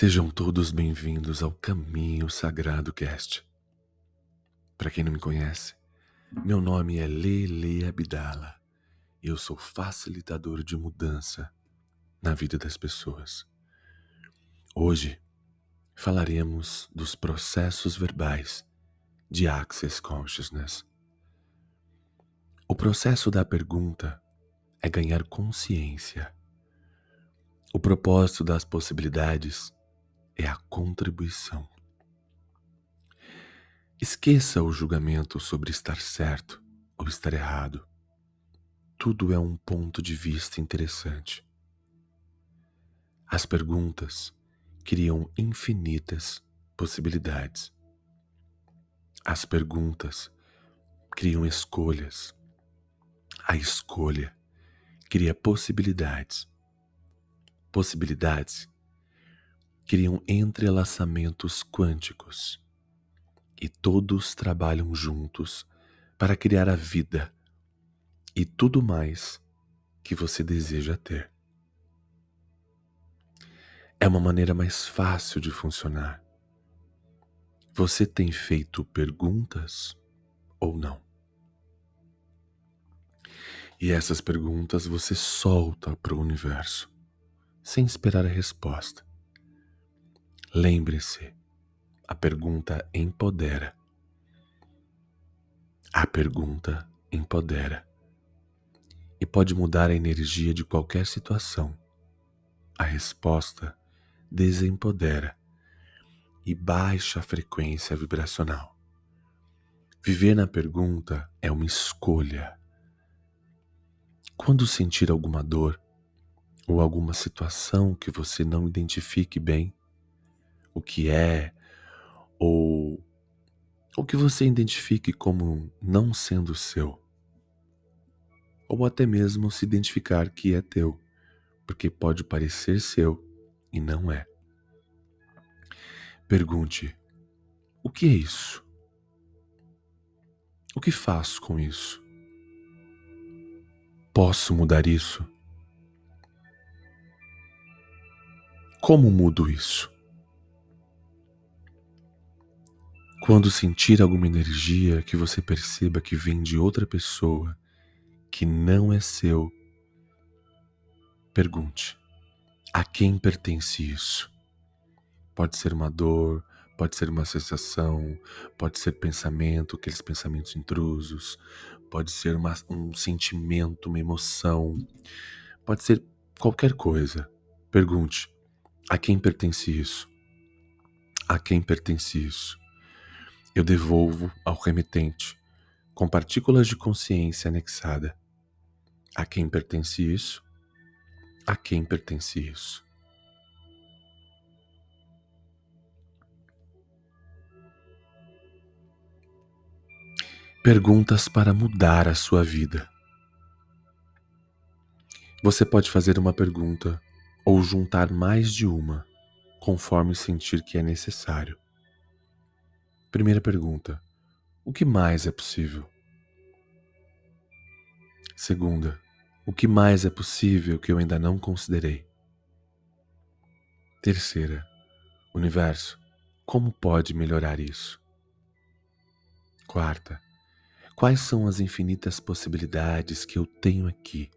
Sejam todos bem-vindos ao Caminho Sagrado Cast. Para quem não me conhece, meu nome é Lele Abdala e eu sou facilitador de mudança na vida das pessoas. Hoje falaremos dos processos verbais de Access Consciousness. O processo da pergunta é ganhar consciência. O propósito das possibilidades é a contribuição. Esqueça o julgamento sobre estar certo ou estar errado. Tudo é um ponto de vista interessante. As perguntas criam infinitas possibilidades. As perguntas criam escolhas. A escolha cria possibilidades. Possibilidades criam entrelaçamentos quânticos e todos trabalham juntos para criar a vida e tudo mais que você deseja ter. É uma maneira mais fácil de funcionar. Você tem feito perguntas ou não? E essas perguntas você solta para o universo, sem esperar a resposta. Lembre-se, a pergunta empodera. A pergunta empodera e pode mudar a energia de qualquer situação. A resposta desempodera e baixa a frequência vibracional. Viver na pergunta é uma escolha. Quando sentir alguma dor ou alguma situação que você não identifique bem, o que é ou o que você identifique como não sendo seu, ou até mesmo se identificar que é teu, porque pode parecer seu e não é. Pergunte: o que é isso? O que faço com isso? Posso mudar isso? Como mudo isso? Quando sentir alguma energia que você perceba que vem de outra pessoa, que não é seu, pergunte: a quem pertence isso? Pode ser uma dor, pode ser uma sensação, pode ser pensamento, aqueles pensamentos intrusos, pode ser uma, um sentimento, uma emoção, pode ser qualquer coisa. Pergunte: a quem pertence isso? A quem pertence isso? Eu devolvo ao remetente, com partículas de consciência anexada. A quem pertence isso? A quem pertence isso? Perguntas para mudar a sua vida. Você pode fazer uma pergunta ou juntar mais de uma, conforme sentir que é necessário. Primeira pergunta: o que mais é possível? Segunda: o que mais é possível que eu ainda não considerei? Terceira: universo, como pode melhorar isso? Quarta: quais são as infinitas possibilidades que eu tenho aqui?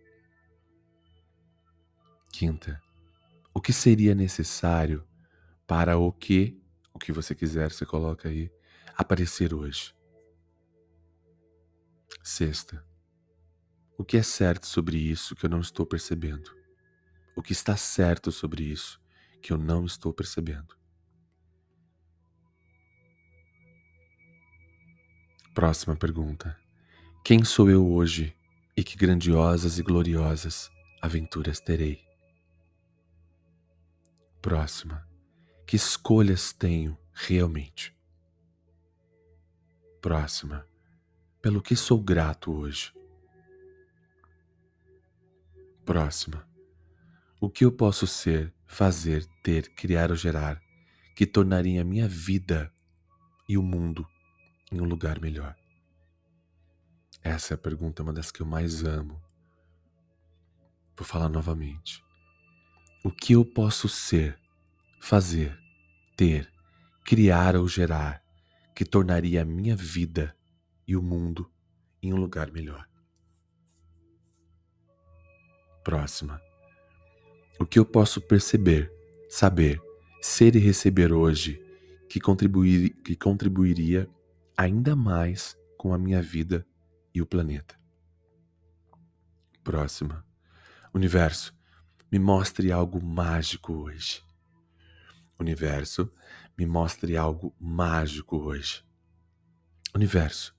Quinta: o que seria necessário para o que, o que você quiser, você coloca aí, aparecer hoje. Sexta, o que é certo sobre isso que eu não estou percebendo? O que está certo sobre isso que eu não estou percebendo? Próxima pergunta. Quem sou eu hoje e que grandiosas e gloriosas aventuras terei? Próxima. Que escolhas tenho realmente? Próxima, pelo que sou grato hoje. Próxima, o que eu posso ser, fazer, ter, criar ou gerar que tornaria a minha vida e o mundo em um lugar melhor? Essa é a pergunta, uma das que eu mais amo. Vou falar novamente. O que eu posso ser, fazer, ter, criar ou gerar que tornaria a minha vida e o mundo em um lugar melhor? Próxima. O que eu posso perceber, saber, ser e receber hoje que, contribuir, que contribuiria ainda mais com a minha vida e o planeta? Próxima. Universo, me mostre algo mágico hoje. Universo, me mostre algo mágico hoje. Universo,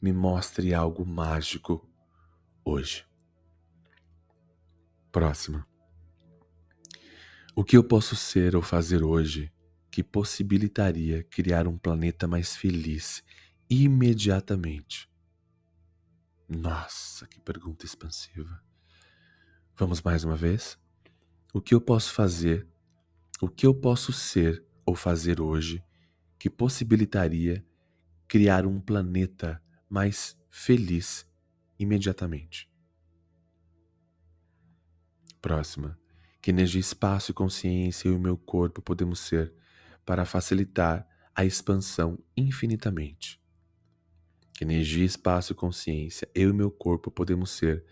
me mostre algo mágico hoje. Próxima. O que eu posso ser ou fazer hoje que possibilitaria criar um planeta mais feliz imediatamente? Nossa, que pergunta expansiva. Vamos mais uma vez? O que eu posso fazer, o que eu posso ser ou fazer hoje que possibilitaria criar um planeta mais feliz imediatamente? Próxima. Que energia, espaço e consciência eu e o meu corpo podemos ser para facilitar a expansão infinitamente? Que energia, espaço e consciência eu e meu corpo podemos ser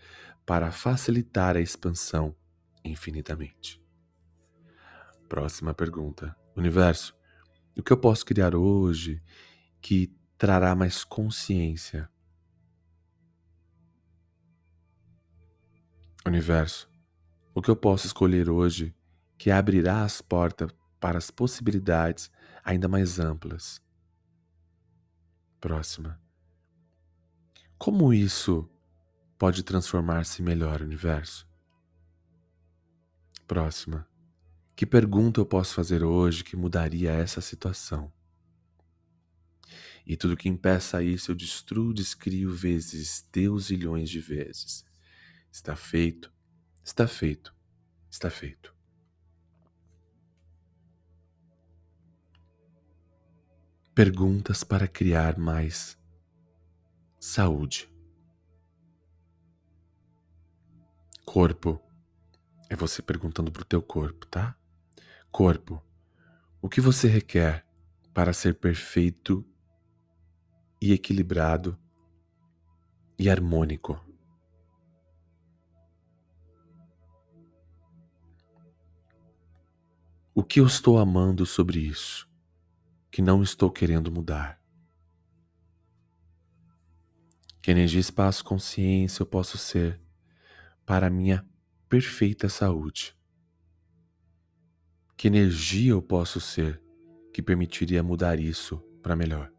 para facilitar a expansão infinitamente? Próxima pergunta. Universo, o que eu posso criar hoje que trará mais consciência? Universo, o que eu posso escolher hoje que abrirá as portas para as possibilidades ainda mais amplas. Próxima. Como isso pode transformar-se melhor universo? Próxima. Que pergunta eu posso fazer hoje que mudaria essa situação? E tudo que impeça isso eu destruo, descrio vezes Deus zilhões de vezes. Está feito Está feito, está feito. Perguntas para criar mais saúde. Corpo. É você perguntando para o teu corpo, tá? Corpo. O que você requer para ser perfeito e equilibrado e harmônico? O que eu estou amando sobre isso, que não estou querendo mudar? Que energia, espaço, consciência eu posso ser para a minha perfeita saúde? Que energia eu posso ser que permitiria mudar isso para melhor?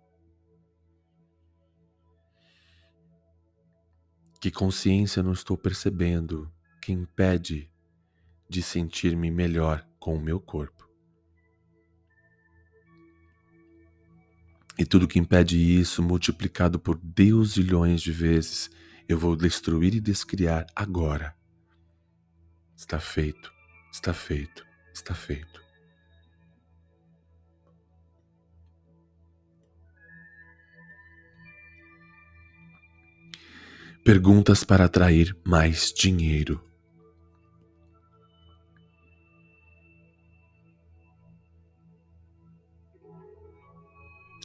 Que consciência não estou percebendo que impede de sentir-me melhor com o meu corpo. E tudo que impede isso, multiplicado por Deus zilhões de vezes, eu vou destruir e descriar agora. Está feito, está feito, está feito. Perguntas para atrair mais dinheiro.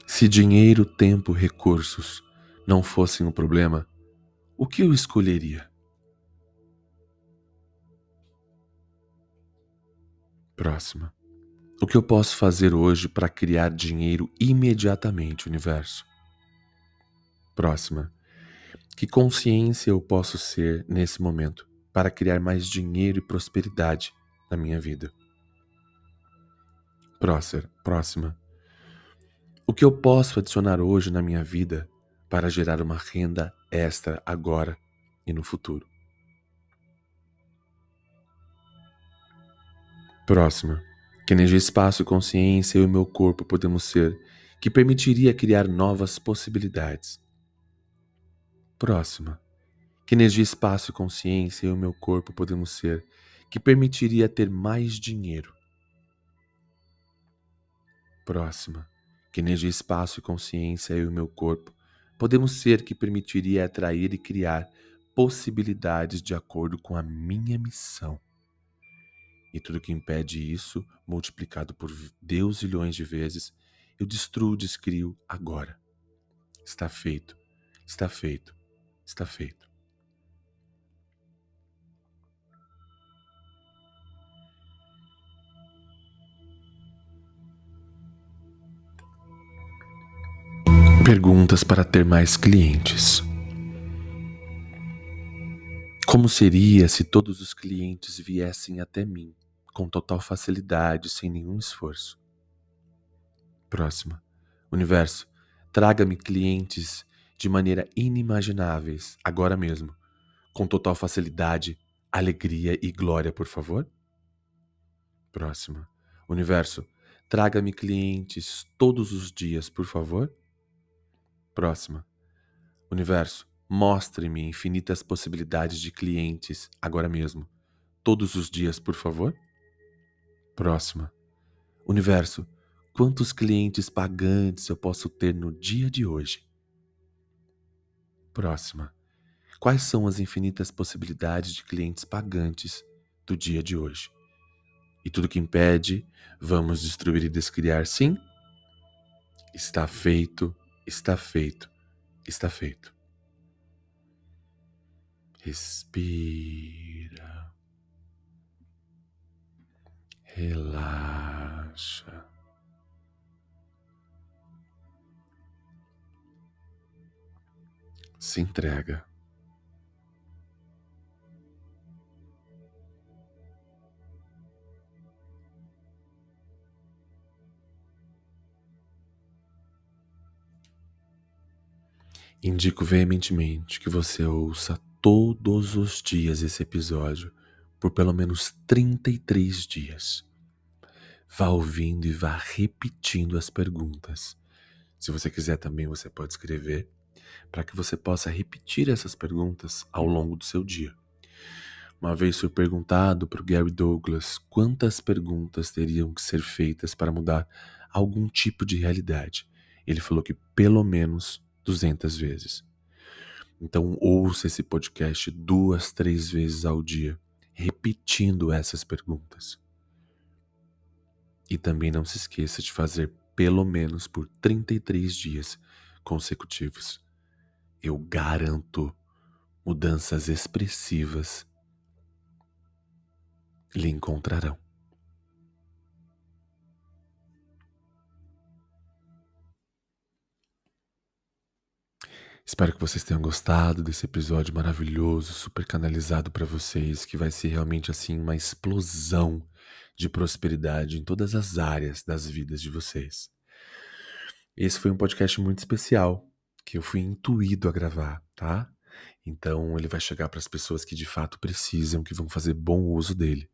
Se dinheiro, tempo, recursos não fossem o problema, o que eu escolheria? Próxima. O que eu posso fazer hoje para criar dinheiro imediatamente, universo? Próxima. Que consciência eu posso ser nesse momento para criar mais dinheiro e prosperidade na minha vida? Próxima. O que eu posso adicionar hoje na minha vida para gerar uma renda extra agora e no futuro? Próxima. Que energia, espaço consciência eu e meu corpo podemos ser que permitiria criar novas possibilidades? Próxima. Que energia, espaço consciência eu e meu corpo podemos ser que permitiria ter mais dinheiro? Próxima que energia, espaço consciência eu e o meu corpo podemos ser que permitiria atrair e criar possibilidades de acordo com a minha missão. E tudo que impede isso, multiplicado por Deus zilhões de vezes, eu destruo, descrio agora. Está feito, está feito, está feito. Perguntas para ter mais clientes. Como seria se todos os clientes viessem até mim com total facilidade, sem nenhum esforço? Próxima. Universo, traga-me clientes de maneira inimagináveis, agora mesmo, com total facilidade, alegria e glória, por favor? Próxima. Universo, traga-me clientes todos os dias, por favor? Próxima. Universo, mostre-me infinitas possibilidades de clientes agora mesmo. Todos os dias, por favor. Próxima. Universo, quantos clientes pagantes eu posso ter no dia de hoje? Próxima. Quais são as infinitas possibilidades de clientes pagantes do dia de hoje? E tudo que impede, vamos destruir e descriar sim? Está feito Está feito, está feito. Respira. Relaxa. Se entrega. Indico veementemente que você ouça todos os dias esse episódio por pelo menos 33 dias. Vá ouvindo e vá repetindo as perguntas. Se você quiser também, você pode escrever para que você possa repetir essas perguntas ao longo do seu dia. Uma vez foi perguntado para o Gary Douglas quantas perguntas teriam que ser feitas para mudar algum tipo de realidade. Ele falou que pelo menos 200 vezes. Então, ouça esse podcast duas, três vezes ao dia, repetindo essas perguntas. E também não se esqueça de fazer pelo menos por 33 dias consecutivos. Eu garanto mudanças expressivas lhe encontrarão. Espero que vocês tenham gostado desse episódio maravilhoso, super canalizado para vocês, que vai ser realmente assim uma explosão de prosperidade em todas as áreas das vidas de vocês. Esse foi um podcast muito especial que eu fui intuído a gravar, tá? Então ele vai chegar para as pessoas que de fato precisam, que vão fazer bom uso dele.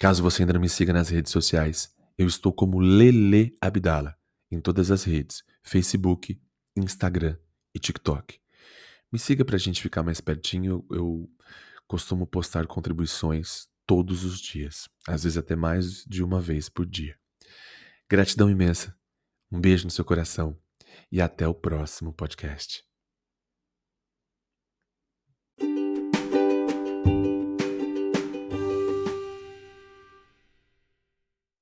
Caso você ainda não me siga nas redes sociais, eu estou como Lele Abdala em todas as redes: Facebook, Instagram e TikTok. Me siga para a gente ficar mais pertinho. Eu, costumo postar contribuições todos os dias, às vezes até mais de uma vez por dia. Gratidão imensa. Um beijo no seu coração e até o próximo podcast.